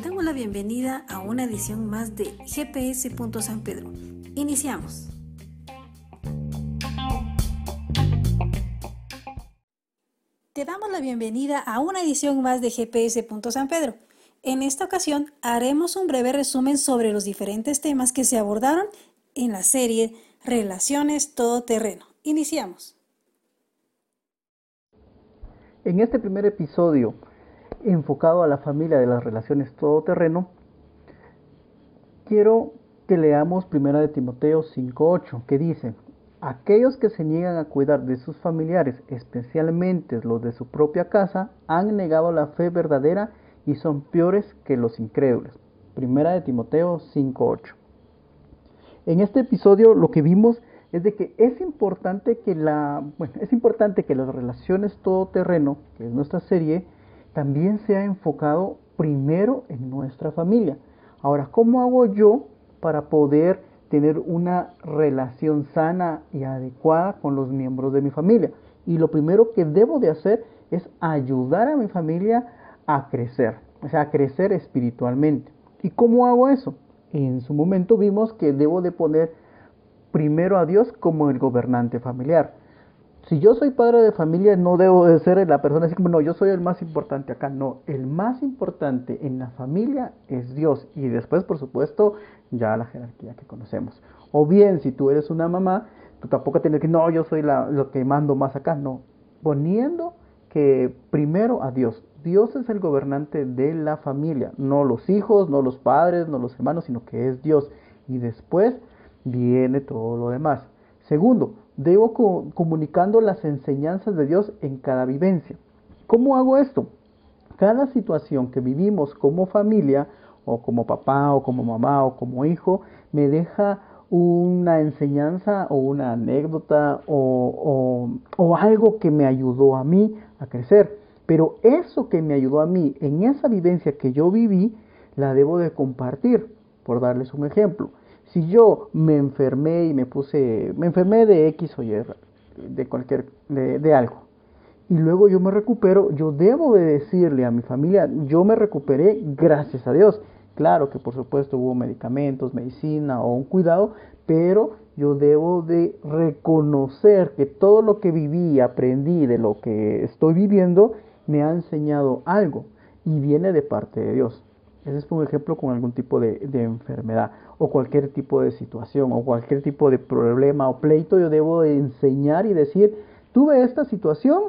Te damos la bienvenida a una edición más de GPS. San Pedro. Iniciamos. Te damos la bienvenida a una edición más de GPS. San Pedro. En esta ocasión haremos un breve resumen sobre los diferentes temas que se abordaron en la serie Relaciones Todoterreno. Iniciamos. En este primer episodio enfocado a la familia de las relaciones todoterreno, quiero que leamos primera de Timoteo 5.8, que dice, aquellos que se niegan a cuidar de sus familiares, especialmente los de su propia casa, han negado la fe verdadera y son peores que los incrédulos. Primera de Timoteo 5.8. En este episodio lo que vimos es de que es importante que la, bueno, es importante que las relaciones todoterreno, que es nuestra serie, también se ha enfocado primero en nuestra familia. Ahora, ¿cómo hago yo para poder tener una relación sana y adecuada con los miembros de mi familia? Y lo primero que debo de hacer es ayudar a mi familia a crecer, o sea, a crecer espiritualmente. ¿Y cómo hago eso? En su momento vimos que debo de poner primero a Dios como el gobernante familiar si yo soy padre de familia, no debo de ser la persona así como, no, yo soy el más importante acá. No, el más importante en la familia es Dios. Y después, por supuesto, ya la jerarquía que conocemos. O bien, si tú eres una mamá, tú tampoco tienes que, no, yo soy la, lo que mando más acá. No, poniendo que primero a Dios. Dios es el gobernante de la familia, no los hijos, no los padres, no los hermanos, sino que es Dios. Y después viene todo lo demás. Segundo, debo comunicando las enseñanzas de Dios en cada vivencia. ¿Cómo hago esto? Cada situación que vivimos como familia, o como papá, o como mamá, o como hijo, me deja una enseñanza o una anécdota o, o, algo que me ayudó a mí a crecer. Pero eso que me ayudó a mí en esa vivencia que yo viví, la debo de compartir. Por darles un ejemplo, si yo me enfermé y me puse, me enfermé de X o Y, de cualquier, de, algo, y luego yo me recupero, yo debo de decirle a mi familia, yo me recuperé gracias a Dios. Claro que por supuesto hubo medicamentos, medicina o un cuidado, pero yo debo de reconocer que todo lo que viví, aprendí de lo que estoy viviendo, me ha enseñado algo y viene de parte de Dios. Ese es un ejemplo con algún tipo de, enfermedad o cualquier tipo de situación o cualquier tipo de problema o pleito. Yo debo de enseñar y decir, tuve esta situación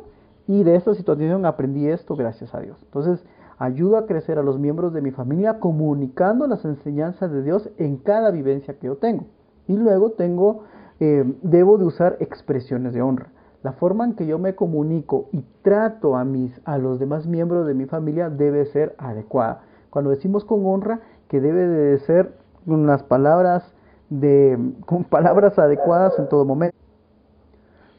y de esta situación aprendí esto gracias a Dios. Entonces, ayudo a crecer a los miembros de mi familia comunicando las enseñanzas de Dios en cada vivencia que yo tengo. Y luego tengo, eh, debo de usar expresiones de honra. La forma en que yo me comunico y trato a, mis, a los demás miembros de mi familia debe ser adecuada. Cuando decimos con honra, que debe de ser unas palabras de, con palabras adecuadas en todo momento.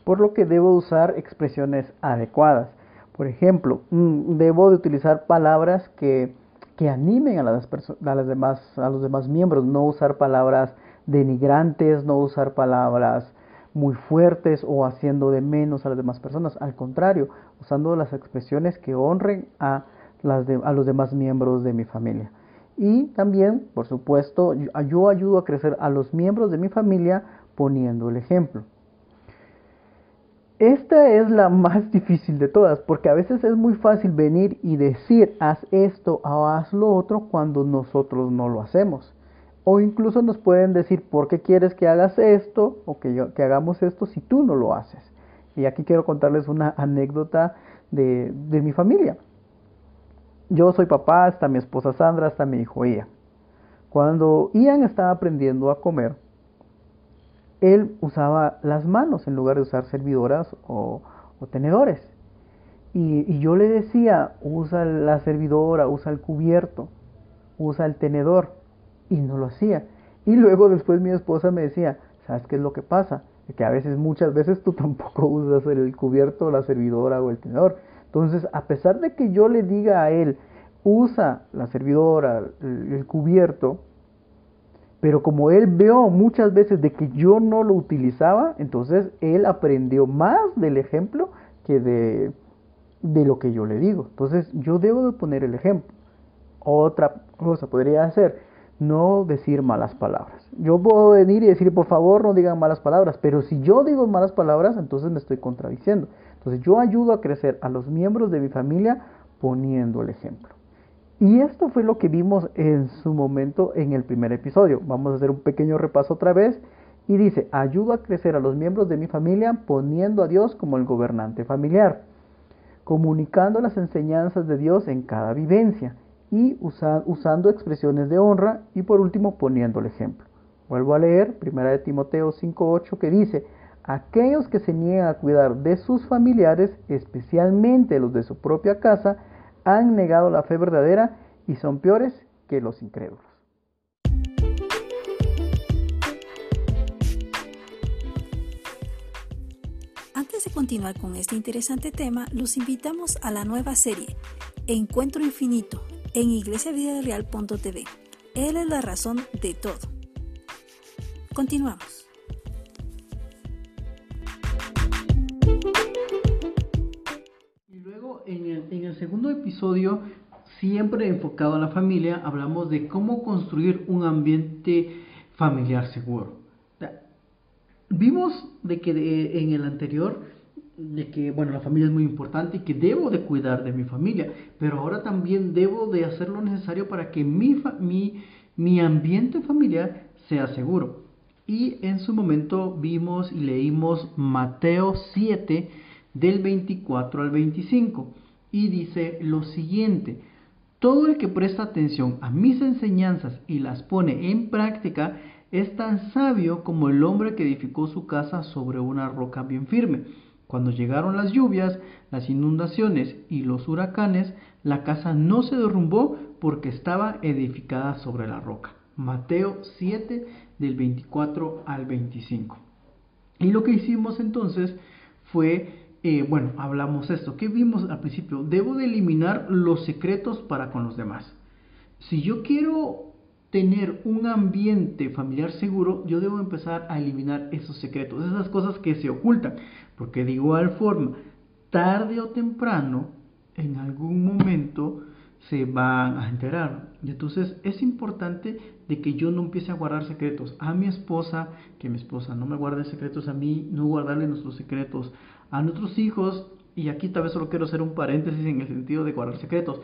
Por lo que debo usar expresiones adecuadas. Por ejemplo, mm, debo de utilizar palabras que, que animen a las, a, las demás, a los demás miembros, no usar palabras denigrantes, no usar palabras muy fuertes o haciendo de menos a las demás personas. Al contrario, usando las expresiones que honren a a los demás miembros de mi familia. Y también, por supuesto, yo ayudo a crecer a los miembros de mi familia poniendo el ejemplo. Esta es la más difícil de todas, porque a veces es muy fácil venir y decir, haz esto o haz lo otro cuando nosotros no lo hacemos. O incluso nos pueden decir, ¿por qué quieres que hagas esto o que, hagamos esto si tú no lo haces? Y aquí quiero contarles una anécdota de, de mi familia. Yo soy papá, está mi esposa Sandra, está mi hijo Ian. Cuando Ian estaba aprendiendo a comer, él usaba las manos en lugar de usar servidoras o, tenedores. Y, yo le decía, usa la servidora, usa el cubierto, usa el tenedor. Y no lo hacía. Y luego después mi esposa me decía, ¿sabes qué es lo que pasa? Que a veces, muchas veces tú tampoco usas el cubierto, la servidora o el tenedor. Entonces, a pesar de que yo le diga a él, usa la servidora, el, cubierto, pero como él vio muchas veces de que yo no lo utilizaba, entonces él aprendió más del ejemplo que de, de lo que yo le digo. Entonces yo debo de poner el ejemplo. Otra cosa podría ser no decir malas palabras. Yo puedo venir y decir, por favor, no digan malas palabras, pero si yo digo malas palabras, entonces me estoy contradiciendo. Entonces yo ayudo a crecer a los miembros de mi familia poniendo el ejemplo. Y esto fue lo que vimos en su momento en el primer episodio. Vamos a hacer un pequeño repaso otra vez. Y dice, ayudo a crecer a los miembros de mi familia poniendo a Dios como el gobernante familiar, comunicando las enseñanzas de Dios en cada vivencia y usando expresiones de honra y por último poniendo el ejemplo. Vuelvo a leer 1 de Timoteo 5.8 que dice, aquellos que se niegan a cuidar de sus familiares, especialmente los de su propia casa, han negado la fe verdadera y son peores que los incrédulos. Antes de continuar con este interesante tema, los invitamos a la nueva serie Encuentro Infinito en iglesiavidareal.tv. Él es la razón de todo. Continuamos. En el, en el segundo episodio, siempre enfocado en la familia, hablamos de cómo construir un ambiente familiar seguro. Vimos de que en el anterior de que, bueno, la familia es muy importante y que debo de cuidar de mi familia, pero ahora también debo de hacer lo necesario para que mi, mi, mi ambiente familiar sea seguro. Y en su momento vimos y leímos Mateo 7 del 24 al 25 y dice lo siguiente, todo el que presta atención a mis enseñanzas y las pone en práctica es tan sabio como el hombre que edificó su casa sobre una roca bien firme. Cuando llegaron las lluvias, las inundaciones y los huracanes, la casa no se derrumbó porque estaba edificada sobre la roca. Mateo 7 del 24 al 25. Y lo que hicimos entonces fue, eh, bueno, hablamos esto. ¿Qué vimos al principio? Debo de eliminar los secretos para con los demás. Si yo quiero tener un ambiente familiar seguro, yo debo empezar a eliminar esos secretos, esas cosas que se ocultan, porque de igual forma, tarde o temprano, en algún momento se van a enterar. Y entonces es importante de que yo no empiece a guardar secretos a mi esposa, que mi esposa no me guarde secretos a mí, no guardarle nuestros secretos a nuestros hijos. Y aquí tal vez solo quiero hacer un paréntesis en el sentido de guardar secretos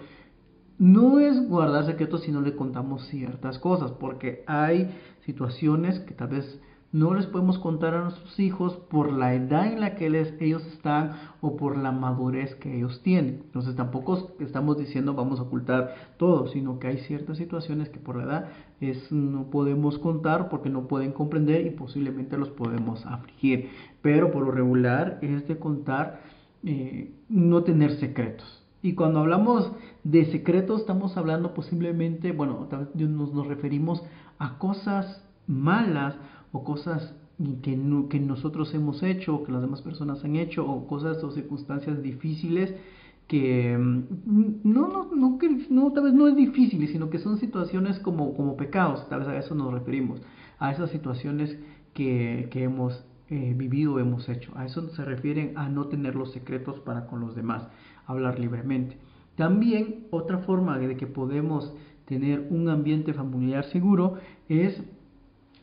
no es guardar secretos si no le contamos ciertas cosas, porque hay situaciones que tal vez no les podemos contar a nuestros hijos por la edad en la que ellos están o por la madurez que ellos tienen. Entonces tampoco estamos diciendo vamos a ocultar todo, sino que hay ciertas situaciones que por la edad es, no podemos contar porque no pueden comprender y posiblemente los podemos afligir. Pero por lo regular es de contar, eh, no tener secretos. Y cuando hablamos de secretos, estamos hablando posiblemente, bueno, nos, nos referimos a cosas malas o cosas que, que nosotros hemos hecho, o que las demás personas han hecho, o cosas o circunstancias difíciles que mm, no, no, no, que, no, tal vez no es difícil, sino que son situaciones como, como pecados, tal vez a eso nos referimos, a esas situaciones que, que hemos eh, vivido, hemos hecho. A eso se refieren a no tener los secretos para con los demás hablar libremente. También otra forma de que podemos tener un ambiente familiar seguro es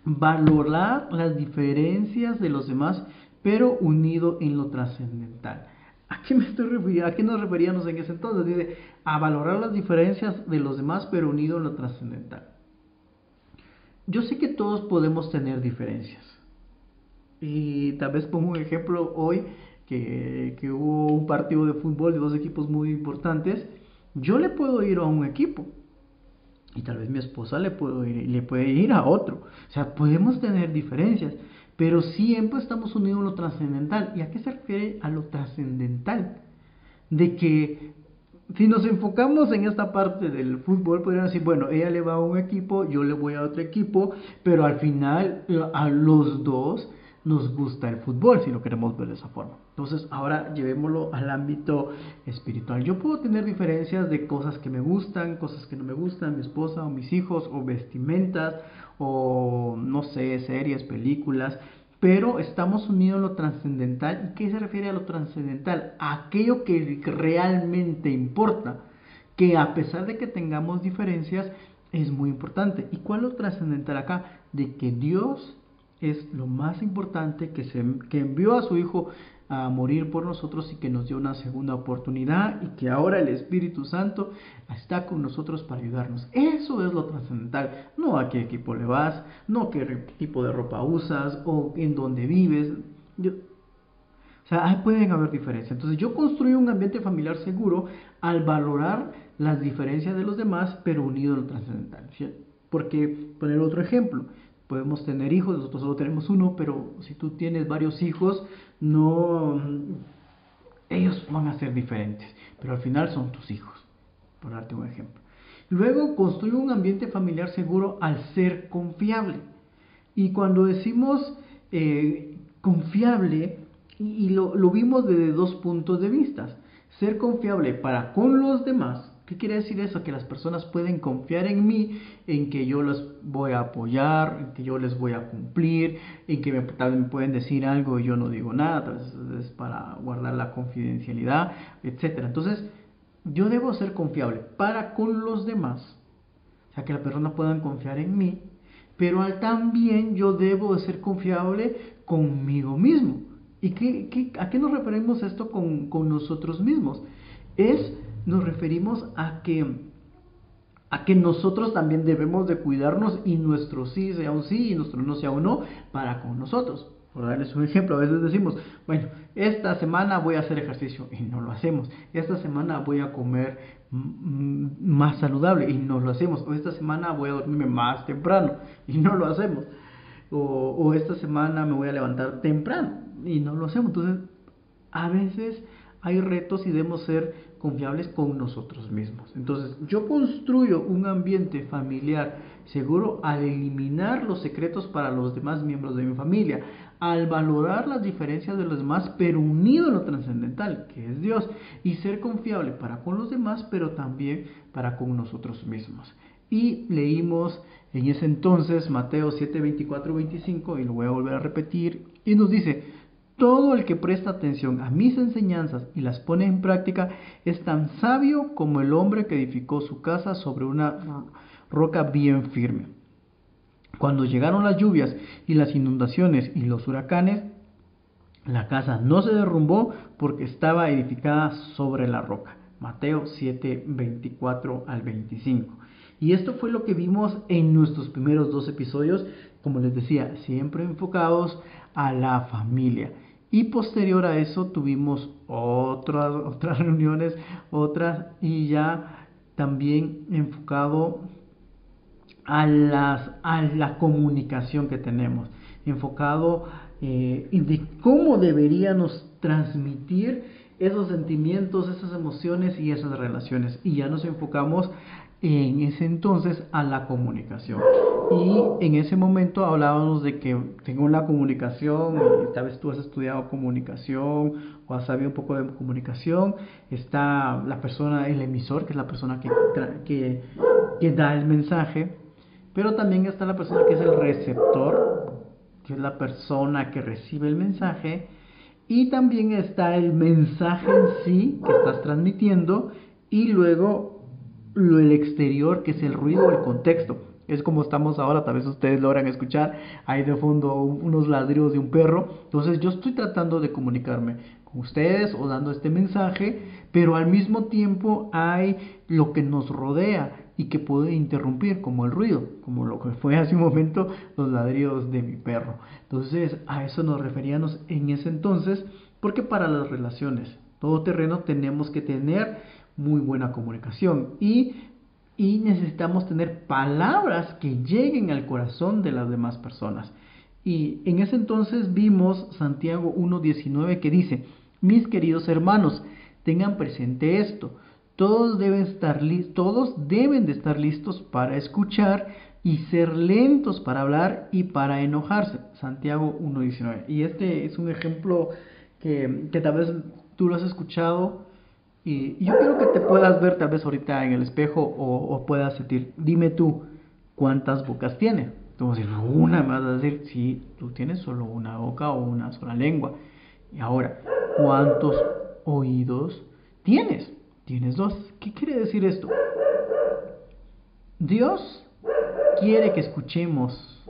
valorar las diferencias de los demás, pero unido en lo trascendental. ¿A qué, me estoy? ¿A qué nos referíamos en ese entonces? Dice, a valorar las diferencias de los demás, pero unido en lo trascendental. Yo sé que todos podemos tener diferencias. Y tal vez pongo un ejemplo hoy que, hubo un partido de fútbol de dos equipos muy importantes, yo le puedo ir a un equipo y tal vez mi esposa le, puedo ir, le puede ir a otro. O sea, podemos tener diferencias, pero siempre estamos unidos en lo trascendental. ¿Y a qué se refiere a lo trascendental? De que si nos enfocamos en esta parte del fútbol, podrían decir, bueno, ella le va a un equipo, yo le voy a otro equipo, pero al final a los dos nos gusta el fútbol, si lo queremos ver de esa forma. Entonces, ahora llevémoslo al ámbito espiritual. Yo puedo tener diferencias de cosas que me gustan, cosas que no me gustan, mi esposa o mis hijos, o vestimentas, o no sé, series, películas, pero estamos unidos en lo trascendental. ¿Y qué se refiere a lo trascendental? Aquello que realmente importa que a pesar de que tengamos diferencias, es muy importante. ¿Y cuál es lo trascendental acá? De que Dios es lo más importante, que, se, que envió a su Hijo a morir por nosotros y que nos dio una segunda oportunidad y que ahora el Espíritu Santo está con nosotros para ayudarnos. Eso es lo trascendental, no a qué equipo le vas, no qué tipo de ropa usas o en dónde vives. o sea, pueden haber diferencias. Entonces yo construyo un ambiente familiar seguro al valorar las diferencias de los demás, pero unido a lo trascendental. Porque, poner otro ejemplo, podemos tener hijos, nosotros solo tenemos uno, pero si tú tienes varios hijos, no ellos van a ser diferentes, pero al final son tus hijos, por darte un ejemplo. Luego construye un ambiente familiar seguro al ser confiable. Y cuando decimos eh, confiable, y, lo, lo, vimos desde dos puntos de vista, ser confiable para con los demás ¿Qué quiere decir eso? Que las personas pueden confiar en mí, en que yo los voy a apoyar, en que yo les voy a cumplir, en que me, tal vez me pueden decir algo y yo no digo nada, tal vez es para guardar la confidencialidad, etc. Entonces, yo debo ser confiable para con los demás, o sea, que las personas puedan confiar en mí, pero también yo debo ser confiable conmigo mismo. ¿Y qué, a qué nos referimos esto con, con nosotros mismos? Es nos referimos a que, a que nosotros también debemos de cuidarnos y nuestro sí sea un sí y nuestro no sea un no para con nosotros. Por darles un ejemplo, a veces decimos, bueno, esta semana voy a hacer ejercicio y no lo hacemos. Esta semana voy a comer más saludable y no lo hacemos. O esta semana voy a dormirme más temprano y no lo hacemos. O, o esta semana me voy a levantar temprano y no lo hacemos. Entonces, a veces hay retos y debemos ser confiables con nosotros mismos. Entonces, yo construyo un ambiente familiar seguro al eliminar los secretos para los demás miembros de mi familia, al valorar las diferencias de los demás, pero unido en lo trascendental, que es Dios, y ser confiable para con los demás, pero también para con nosotros mismos. Y leímos en ese entonces Mateo 7, 24, 25, y lo voy a volver a repetir, y nos dice, todo el que presta atención a mis enseñanzas y las pone en práctica es tan sabio como el hombre que edificó su casa sobre una roca bien firme. Cuando llegaron las lluvias y las inundaciones y los huracanes, la casa no se derrumbó porque estaba edificada sobre la roca. Mateo 7, 24 al 25. Y esto fue lo que vimos en nuestros primeros dos episodios, como les decía, siempre enfocados a la familia. Y posterior a eso tuvimos otras, otras reuniones, otras y ya también enfocado a, las, a la comunicación que tenemos, enfocado eh, de cómo deberíamos transmitir esos sentimientos, esas emociones y esas relaciones. Y ya nos enfocamos en ese entonces a la comunicación. Y en ese momento hablábamos de que tengo una comunicación, y tal vez tú has estudiado comunicación o has sabido un poco de comunicación, está la persona, el emisor, que es la persona que, que, que da el mensaje, pero también está la persona que es el receptor, que es la persona que recibe el mensaje, y también está el mensaje en sí que estás transmitiendo, y luego el exterior, que es el ruido, el contexto. Es como estamos ahora, tal vez ustedes logran escuchar ahí de fondo unos ladridos de un perro. Entonces yo estoy tratando de comunicarme con ustedes o dando este mensaje, pero al mismo tiempo hay lo que nos rodea y que puede interrumpir, como el ruido, como lo que fue hace un momento los ladridos de mi perro. Entonces a eso nos referíamos en ese entonces, porque para las relaciones todo terreno tenemos que tener muy buena comunicación y, y necesitamos tener palabras que lleguen al corazón de las demás personas. Y en ese entonces vimos Santiago 1.19 que dice, mis queridos hermanos, tengan presente esto, todos deben, estar todos deben de estar listos para escuchar y ser lentos para hablar y para enojarse. Santiago 1.19. Y este es un ejemplo que, que tal vez tú lo has escuchado y, yo quiero que te puedas ver tal vez ahorita en el espejo o, puedas sentir, dime tú, ¿cuántas bocas tienes? Tú vas a decir, una, me vas a decir, sí, tú tienes solo una boca o una sola lengua. Y ahora, ¿cuántos oídos tienes? tienes dos. ¿Qué quiere decir esto? Dios quiere que escuchemos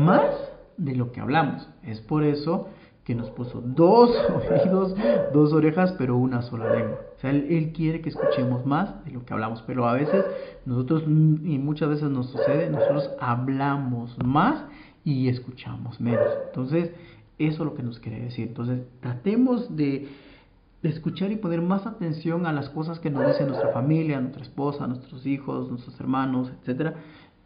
más de lo que hablamos. Es por eso que nos puso dos oídos, dos orejas, pero una sola lengua. O sea, él, quiere que escuchemos más de lo que hablamos, pero a veces nosotros, y muchas veces nos sucede, nosotros hablamos más y escuchamos menos. Entonces, eso es lo que nos quiere decir. Entonces, tratemos de escuchar y poner más atención a las cosas que nos dice nuestra familia, nuestra esposa, nuestros hijos, nuestros hermanos, etcétera,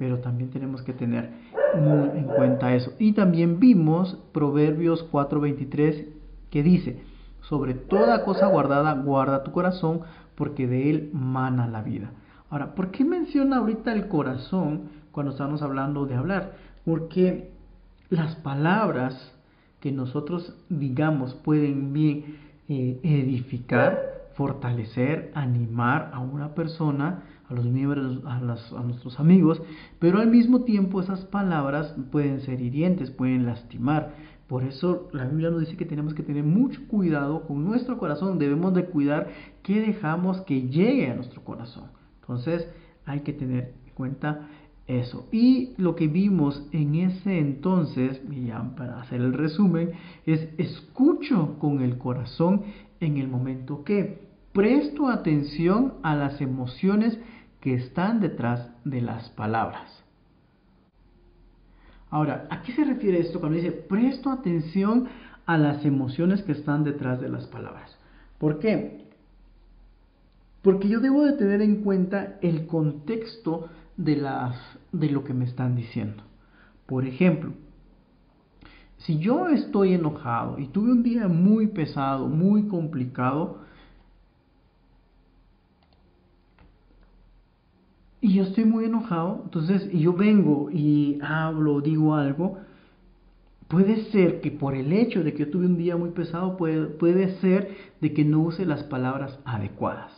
pero también tenemos que tener en cuenta eso. Y también vimos Proverbios 4:23 que dice, sobre toda cosa guardada, guarda tu corazón, porque de él mana la vida. Ahora, ¿por qué menciona ahorita el corazón cuando estamos hablando de hablar? Porque las palabras que nosotros digamos pueden bien eh, edificar, fortalecer, animar a una persona, a los miembros, a, a nuestros amigos, pero al mismo tiempo esas palabras pueden ser hirientes, pueden lastimar. Por eso la Biblia nos dice que tenemos que tener mucho cuidado con nuestro corazón, debemos de cuidar que dejamos que llegue a nuestro corazón. Entonces hay que tener en cuenta eso. Y lo que vimos en ese entonces, y ya para hacer el resumen, es escucho con el corazón en el momento que presto atención a las emociones que están detrás de las palabras. Ahora, ¿a qué se refiere esto cuando dice presto atención a las emociones que están detrás de las palabras? ¿Por qué? Porque yo debo de tener en cuenta el contexto de, las, de lo que me están diciendo. Por ejemplo, si yo estoy enojado y tuve un día muy pesado, muy complicado, y yo estoy muy enojado, entonces y yo vengo y hablo, digo algo, puede ser que por el hecho de que yo tuve un día muy pesado, puede, puede ser de que no use las palabras adecuadas,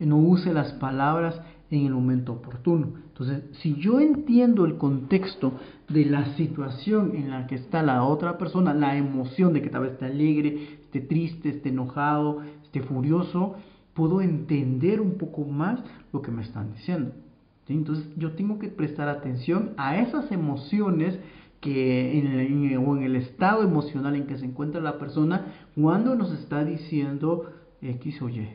no use las palabras en el momento oportuno. Entonces, si yo entiendo el contexto de la situación en la que está la otra persona, la emoción de que tal vez esté alegre, esté triste, esté enojado, esté furioso, puedo entender un poco más lo que me están diciendo. Entonces, yo tengo que prestar atención a esas emociones que o en el estado emocional en que se encuentra la persona cuando nos está diciendo X o Y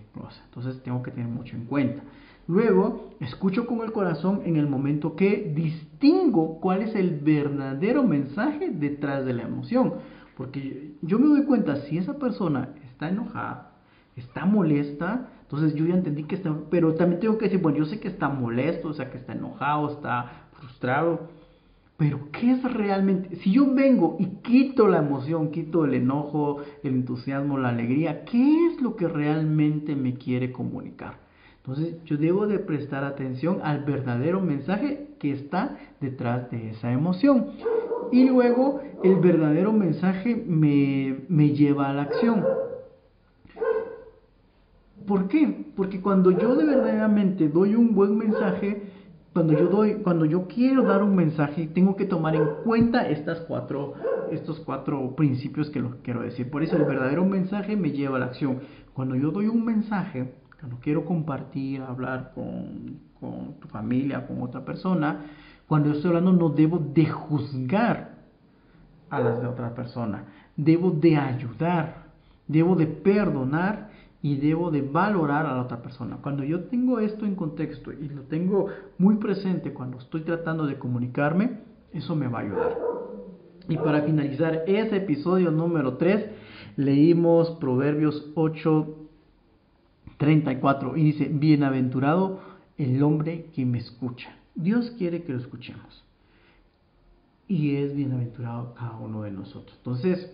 Entonces, tengo que tener mucho en cuenta. Luego, escucho con el corazón en el momento que distingo cuál es el verdadero mensaje detrás de la emoción. Porque yo me doy cuenta, si esa persona está enojada, está molesta, entonces yo ya entendí que está, pero también tengo que decir, bueno, yo sé que está molesto, o sea, que está enojado, está frustrado, pero ¿qué es realmente? Si yo vengo y quito la emoción, quito el enojo, el entusiasmo, la alegría, ¿qué es lo que realmente me quiere comunicar? Entonces yo debo de prestar atención al verdadero mensaje que está detrás de esa emoción. Y luego el verdadero mensaje me, me lleva a la acción. ¿Por qué? Porque cuando yo de verdaderamente doy un buen mensaje, cuando yo doy, cuando yo quiero dar un mensaje, tengo que tomar en cuenta estas cuatro, estos cuatro principios que lo quiero decir. Por eso el verdadero mensaje me lleva a la acción. Cuando yo doy un mensaje, cuando quiero compartir, hablar con, con tu familia, con otra persona, cuando yo estoy hablando no debo de juzgar a las de otra persona, debo de ayudar, debo de perdonar y debo de valorar a la otra persona. Cuando yo tengo esto en contexto y lo tengo muy presente cuando estoy tratando de comunicarme, eso me va a ayudar. Y para finalizar ese episodio número 3, leímos Proverbios 8, 34 y dice, bienaventurado el hombre que me escucha. Dios quiere que lo escuchemos. Y es bienaventurado cada uno de nosotros. Entonces,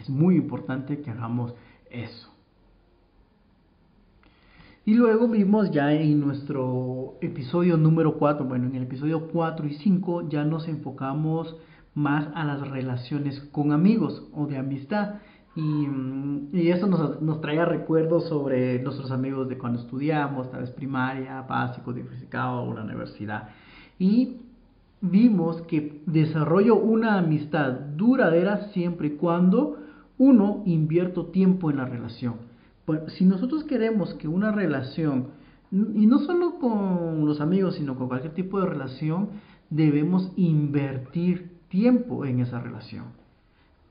es muy importante que hagamos eso. Y luego vimos ya en nuestro episodio número 4, bueno, en el episodio 4 y 5 ya nos enfocamos más a las relaciones con amigos o de amistad. Y, mm, y eso nos, nos traía recuerdos sobre nuestros amigos de cuando estudiamos, tal vez primaria, básico, diversificado o la universidad. Y vimos que desarrollo una amistad duradera siempre y cuando uno invierto tiempo en la relación si nosotros queremos que una relación, y no solo con los amigos, sino con cualquier tipo de relación, debemos invertir tiempo en esa relación.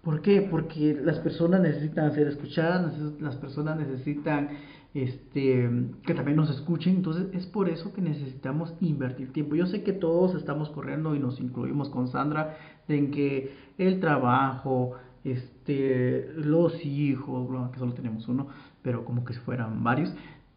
¿Por qué? Porque las personas necesitan ser escuchadas, las personas necesitan este, que también nos escuchen, entonces es por eso que necesitamos invertir tiempo. Yo sé que todos estamos corriendo y nos incluimos con Sandra en que el trabajo, este, los hijos, que solo tenemos uno, pero como que fueran varios,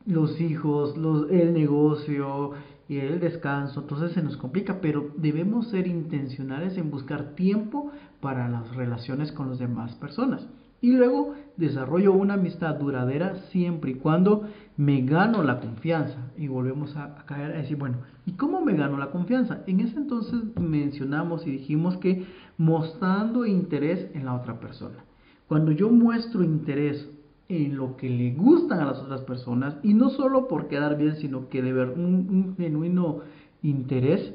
los hijos, los, el negocio y el descanso, entonces se nos complica, pero debemos ser intencionales en buscar tiempo para las relaciones con las demás personas. Y luego desarrollo una amistad duradera siempre y cuando me gano la confianza. Y volvemos a, a, caer a decir, bueno, ¿y cómo me gano la confianza? En ese entonces mencionamos y dijimos que mostrando interés en la otra persona. Cuando yo muestro interés en lo que le gustan a las otras personas, y no solo por quedar bien, sino que de ver un, genuino interés,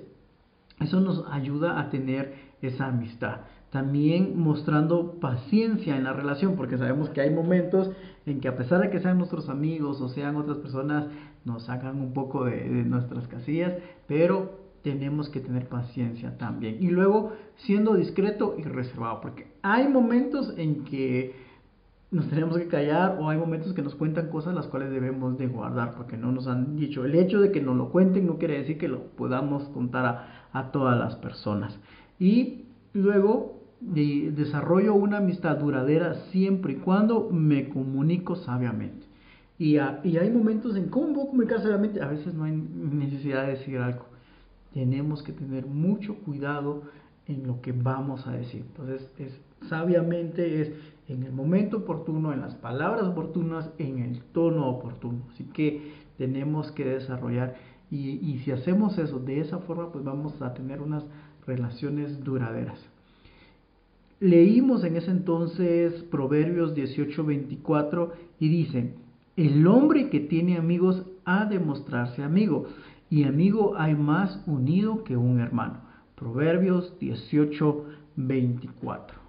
eso nos ayuda a tener esa amistad. También mostrando paciencia en la relación, porque sabemos que hay momentos en que a pesar de que sean nuestros amigos o sean otras personas, nos sacan un poco de, de nuestras casillas, pero tenemos que tener paciencia también. Y luego siendo discreto y reservado, porque hay momentos en que nos tenemos que callar o hay momentos que nos cuentan cosas las cuales debemos de guardar porque no nos han dicho. El hecho de que nos lo cuenten no quiere decir que lo podamos contar a, a todas las personas. Y luego de, desarrollo una amistad duradera siempre y cuando me comunico sabiamente. Y, y hay momentos en cómo puedo comunicar sabiamente, a veces no hay necesidad de decir algo. Tenemos que tener mucho cuidado en lo que vamos a decir. Entonces, es, sabiamente es en el momento oportuno, en las palabras oportunas, en el tono oportuno. Así que tenemos que desarrollar y, si hacemos eso de esa forma, pues vamos a tener unas relaciones duraderas. Leímos en ese entonces Proverbios 18:24 y dice, el hombre que tiene amigos ha de mostrarse amigo, y amigo hay más unido que un hermano. Proverbios 18:24.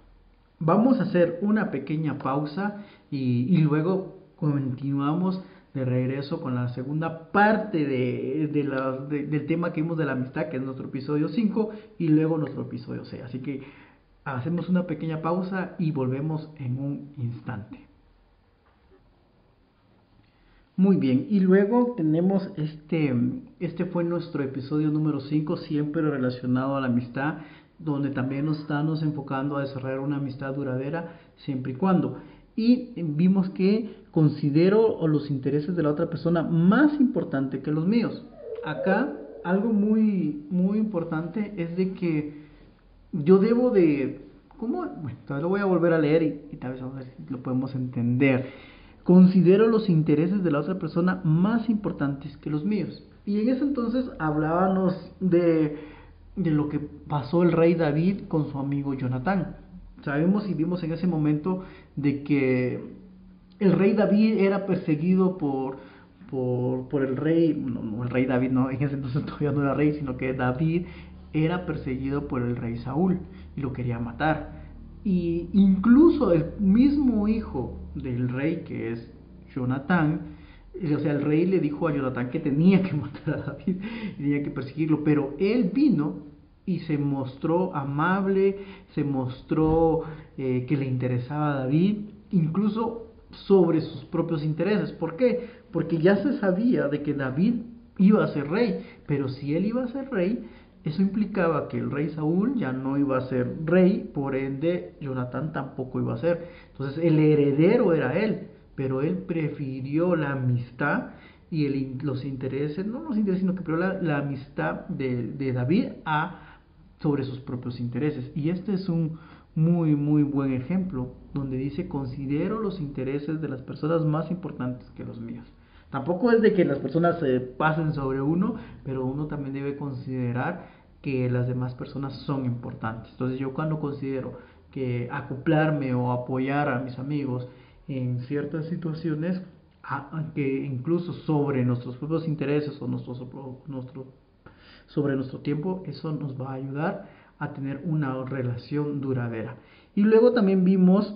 Vamos a hacer una pequeña pausa y, luego continuamos de regreso con la segunda parte de, del tema que vimos de la amistad, que es nuestro episodio 5, y luego nuestro episodio 6. Así que hacemos una pequeña pausa y volvemos en un instante. Muy bien, y luego tenemos este, este fue nuestro episodio número 5, siempre relacionado a la amistad donde también nos estamos enfocando a desarrollar una amistad duradera siempre y cuando. Y vimos que considero los intereses de la otra persona más importante que los míos. Acá algo muy, muy importante es de que yo debo de... ¿Cómo? Bueno, lo voy a volver a leer y, tal vez a ver si lo podemos entender. Considero los intereses de la otra persona más importantes que los míos. Y en ese entonces hablábamos de de lo que pasó el rey David con su amigo Jonatán. Sabemos y vimos en ese momento de que el rey David era perseguido por, por, el rey, no, el rey David, no, en ese entonces todavía no era rey, sino que David era perseguido por el rey Saúl y lo quería matar. Y incluso el mismo hijo del rey, que es Jonatán, o sea, el rey le dijo a Jonatán que tenía que matar a David y tenía que perseguirlo, pero él vino y se mostró amable, se mostró eh, que le interesaba a David, incluso sobre sus propios intereses. ¿Por qué? Porque ya se sabía de que David iba a ser rey, pero si él iba a ser rey, eso implicaba que el rey Saúl ya no iba a ser rey, por ende Jonatán tampoco iba a ser. Entonces el heredero era él, pero él prefirió la amistad y los intereses, no los intereses, sino que prefirió la, amistad de, David a sobre sus propios intereses. Y este es un muy, muy buen ejemplo donde dice, considero los intereses de las personas más importantes que los míos. Tampoco es de que las personas se pasen sobre uno, pero uno también debe considerar que las demás personas son importantes. Entonces yo cuando considero que acoplarme o apoyar a mis amigos en ciertas situaciones, que incluso sobre nuestros propios intereses o sobre nuestro tiempo, eso nos va a ayudar a tener una relación duradera. Y luego también vimos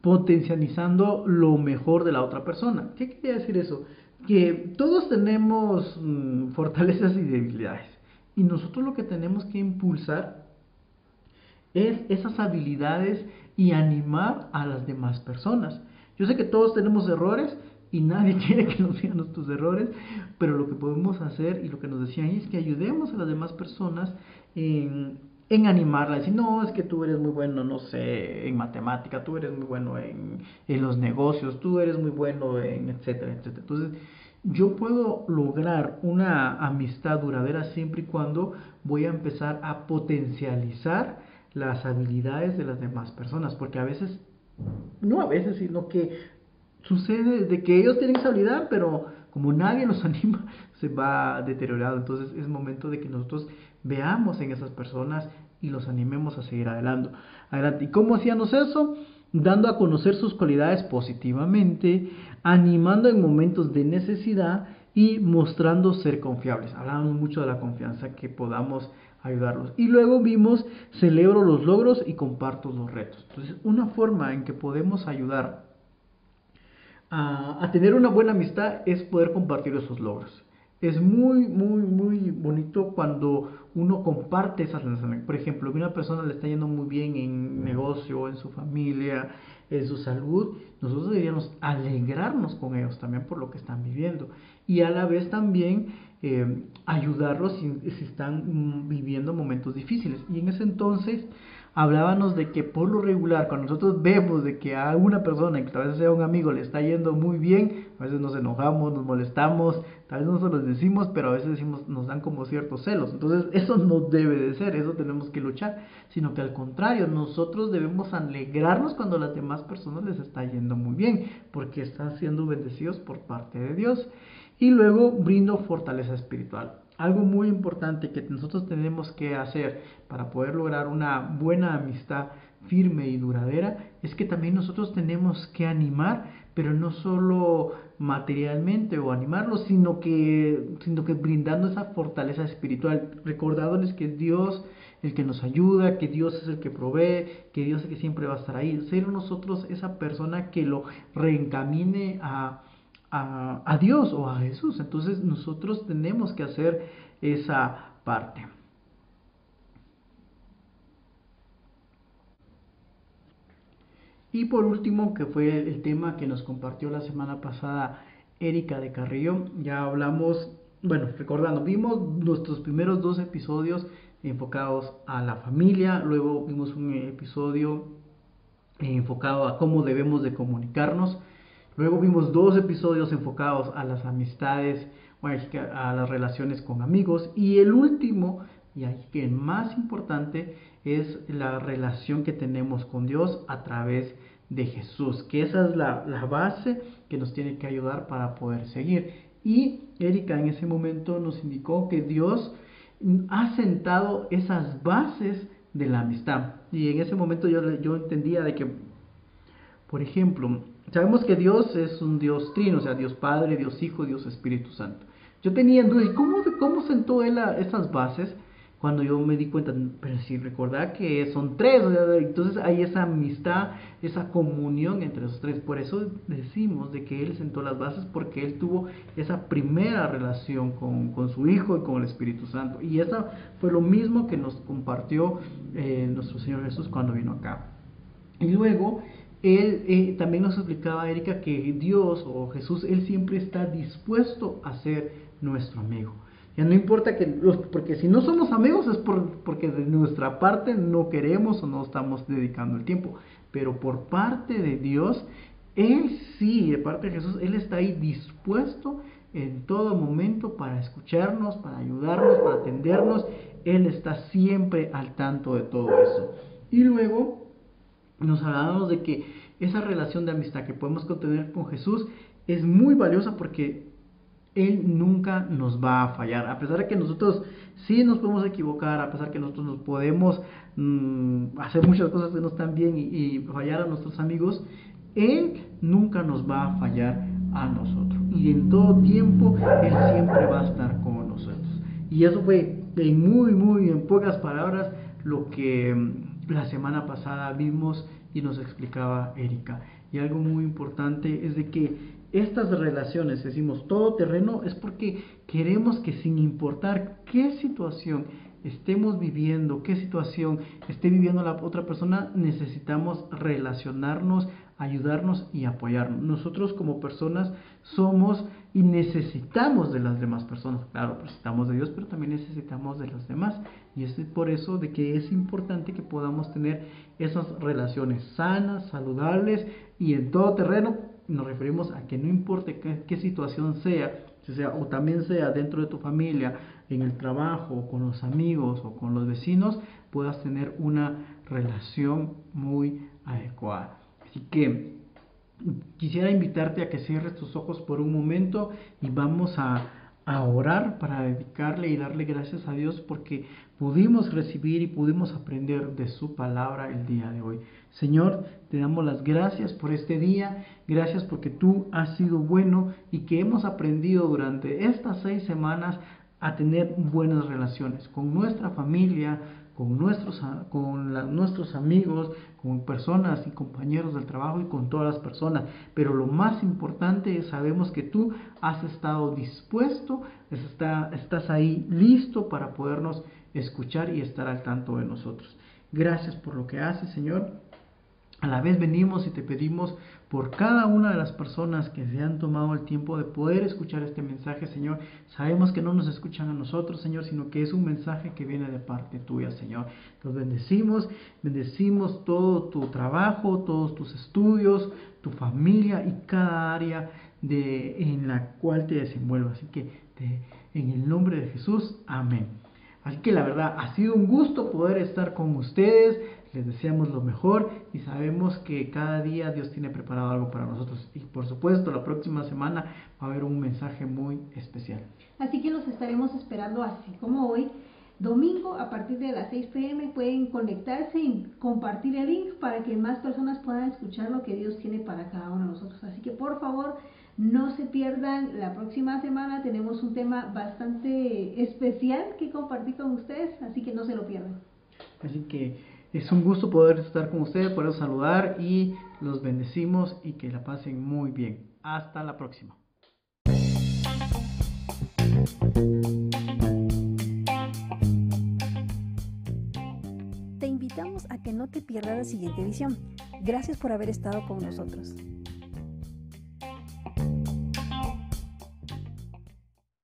potencializando lo mejor de la otra persona. ¿Qué quería decir eso? Que todos tenemos mm, fortalezas y debilidades. Y nosotros lo que tenemos que impulsar es esas habilidades y animar a las demás personas. Yo sé que todos tenemos errores y nadie quiere que nos digan nuestros errores, pero lo que podemos hacer y lo que nos decían es que ayudemos a las demás personas en, en animarla, decir, no, es que tú eres muy bueno, no sé, en matemática, tú eres muy bueno en, en los negocios, tú eres muy bueno en etcétera, etcétera. Entonces, yo puedo lograr una amistad duradera siempre y cuando voy a empezar a potencializar las habilidades de las demás personas, porque a veces, no a veces, sino que sucede de que ellos tienen esa habilidad, pero como nadie los anima, se va deteriorado. Entonces es momento de que nosotros veamos en esas personas y los animemos a seguir adelante. adelante. ¿Y cómo hacíamos eso? Dando a conocer sus cualidades positivamente, animando en momentos de necesidad y mostrando ser confiables. Hablamos mucho de la confianza que podamos ayudarlos. Y luego vimos, celebro los logros y comparto los retos. Entonces, una forma en que podemos ayudar a, tener una buena amistad es poder compartir esos logros. Es muy, muy, muy bonito cuando uno comparte esas sensaciones. Por ejemplo, que una persona le está yendo muy bien en negocio, en su familia, en su salud, nosotros deberíamos alegrarnos con ellos también por lo que están viviendo. Y a la vez también eh, ayudarlos si, están viviendo momentos difíciles. Y en ese entonces hablábamos de que por lo regular, cuando nosotros vemos de que a una persona, que tal vez sea un amigo, le está yendo muy bien, a veces nos enojamos, nos molestamos, tal vez no se los decimos, pero a veces decimos, nos dan como ciertos celos. Entonces, eso no debe de ser, eso tenemos que luchar, sino que al contrario, nosotros debemos alegrarnos cuando a las demás personas les está yendo muy bien, porque están siendo bendecidos por parte de Dios. Y luego brindo fortaleza espiritual. Algo muy importante que nosotros tenemos que hacer para poder lograr una buena amistad firme y duradera es que también nosotros tenemos que animar, pero no solo materialmente o animarlos, sino que, sino que brindando esa fortaleza espiritual, recordándoles que Dios el que nos ayuda, que Dios es el que provee, que Dios es el que siempre va a estar ahí. Ser nosotros esa persona que lo reencamine a, a, Dios o a Jesús. Entonces nosotros tenemos que hacer esa parte. Y por último, que fue el tema que nos compartió la semana pasada Erika de Carrillo, ya hablamos, bueno, recordando, vimos nuestros primeros dos episodios enfocados a la familia, luego vimos un episodio enfocado a cómo debemos de comunicarnos, Luego vimos dos episodios enfocados a las amistades, a las relaciones con amigos. Y el último, y ahí que el más importante, es la relación que tenemos con Dios a través de Jesús, que esa es la, la base que nos tiene que ayudar para poder seguir. Y Erika en ese momento nos indicó que Dios ha sentado esas bases de la amistad. Y en ese momento yo, yo entendía de que, por ejemplo, Sabemos que Dios es un Dios trino, o sea, Dios Padre, Dios Hijo, Dios Espíritu Santo. Yo tenía dudas, ¿y cómo, cómo sentó Él esas bases? Cuando yo me di cuenta, pero si recordar que son tres, entonces hay esa amistad, esa comunión entre esos tres. Por eso decimos de que Él sentó las bases, porque Él tuvo esa primera relación con, con su Hijo y con el Espíritu Santo. Y eso fue lo mismo que nos compartió eh, nuestro Señor Jesús cuando vino acá. Y luego él eh, también nos explicaba, Erika, que Dios o Jesús, Él siempre está dispuesto a ser nuestro amigo. Ya no importa que, los, porque si no somos amigos es porque de nuestra parte no queremos o no estamos dedicando el tiempo. Pero por parte de Dios, Él sí, de parte de Jesús, Él está ahí dispuesto en todo momento para escucharnos, para ayudarnos, para atendernos. Él está siempre al tanto de todo eso. Y luego nos hablábamos de que esa relación de amistad que podemos contener con Jesús es muy valiosa porque Él nunca nos va a fallar. A pesar de que nosotros sí nos podemos equivocar, a pesar de que nosotros nos podemos mm, hacer muchas cosas que no están bien y, fallar a nuestros amigos, Él nunca nos va a fallar a nosotros. Y en todo tiempo Él siempre va a estar con nosotros. Y eso fue en muy, muy, en pocas palabras, lo que la semana pasada vimos y nos explicaba Erika. Y algo muy importante es de que estas relaciones, decimos todo terreno, es porque queremos que sin importar qué situación estemos viviendo, qué situación esté viviendo la otra persona, necesitamos relacionarnos, ayudarnos y apoyarnos. Nosotros como personas somos y necesitamos de las demás personas. Claro, necesitamos de Dios, pero también necesitamos de los demás. Y es por eso de que es importante que podamos tener esas relaciones sanas, saludables y en todo terreno. Nos referimos a que no importe qué, situación sea, sea, o también sea dentro de tu familia, en el trabajo, con los amigos o con los vecinos, puedas tener una relación muy adecuada. Así que quisiera invitarte a que cierres tus ojos por un momento y vamos a, a, orar para dedicarle y darle gracias a Dios porque pudimos recibir y pudimos aprender de su palabra el día de hoy. Señor, te damos las gracias por este día, gracias porque tú has sido bueno y que hemos aprendido durante estas seis semanas a tener buenas relaciones con nuestra familia, con nuestros, con nuestros amigos, con personas y compañeros del trabajo y con todas las personas. Pero lo más importante es sabemos que tú has estado dispuesto, estás ahí listo para podernos escuchar y estar al tanto de nosotros. Gracias por lo que haces, Señor. A la vez venimos y te pedimos por cada una de las personas que se han tomado el tiempo de poder escuchar este mensaje, Señor. Sabemos que no nos escuchan a nosotros, Señor, sino que es un mensaje que viene de parte tuya, Señor. Los bendecimos, bendecimos todo tu trabajo, todos tus estudios, tu familia y cada área de, en la cual te desenvuelvas. Así que en el nombre de Jesús, amén. Así que la verdad ha sido un gusto poder estar con ustedes les deseamos lo mejor y sabemos que cada día Dios tiene preparado algo para nosotros. Y por supuesto, la próxima semana va a haber un mensaje muy especial. Así que los estaremos esperando así como hoy. Domingo a partir de las 6 pm pueden conectarse y compartir el link para que más personas puedan escuchar lo que Dios tiene para cada uno de nosotros. Así que por favor no se pierdan, la próxima semana tenemos un tema bastante especial que compartir con ustedes, así que no se lo pierdan. Así que es un gusto poder estar con ustedes, poder saludar y los bendecimos y que la pasen muy bien. Hasta la próxima. Te invitamos a que no te pierdas la siguiente edición. Gracias por haber estado con nosotros.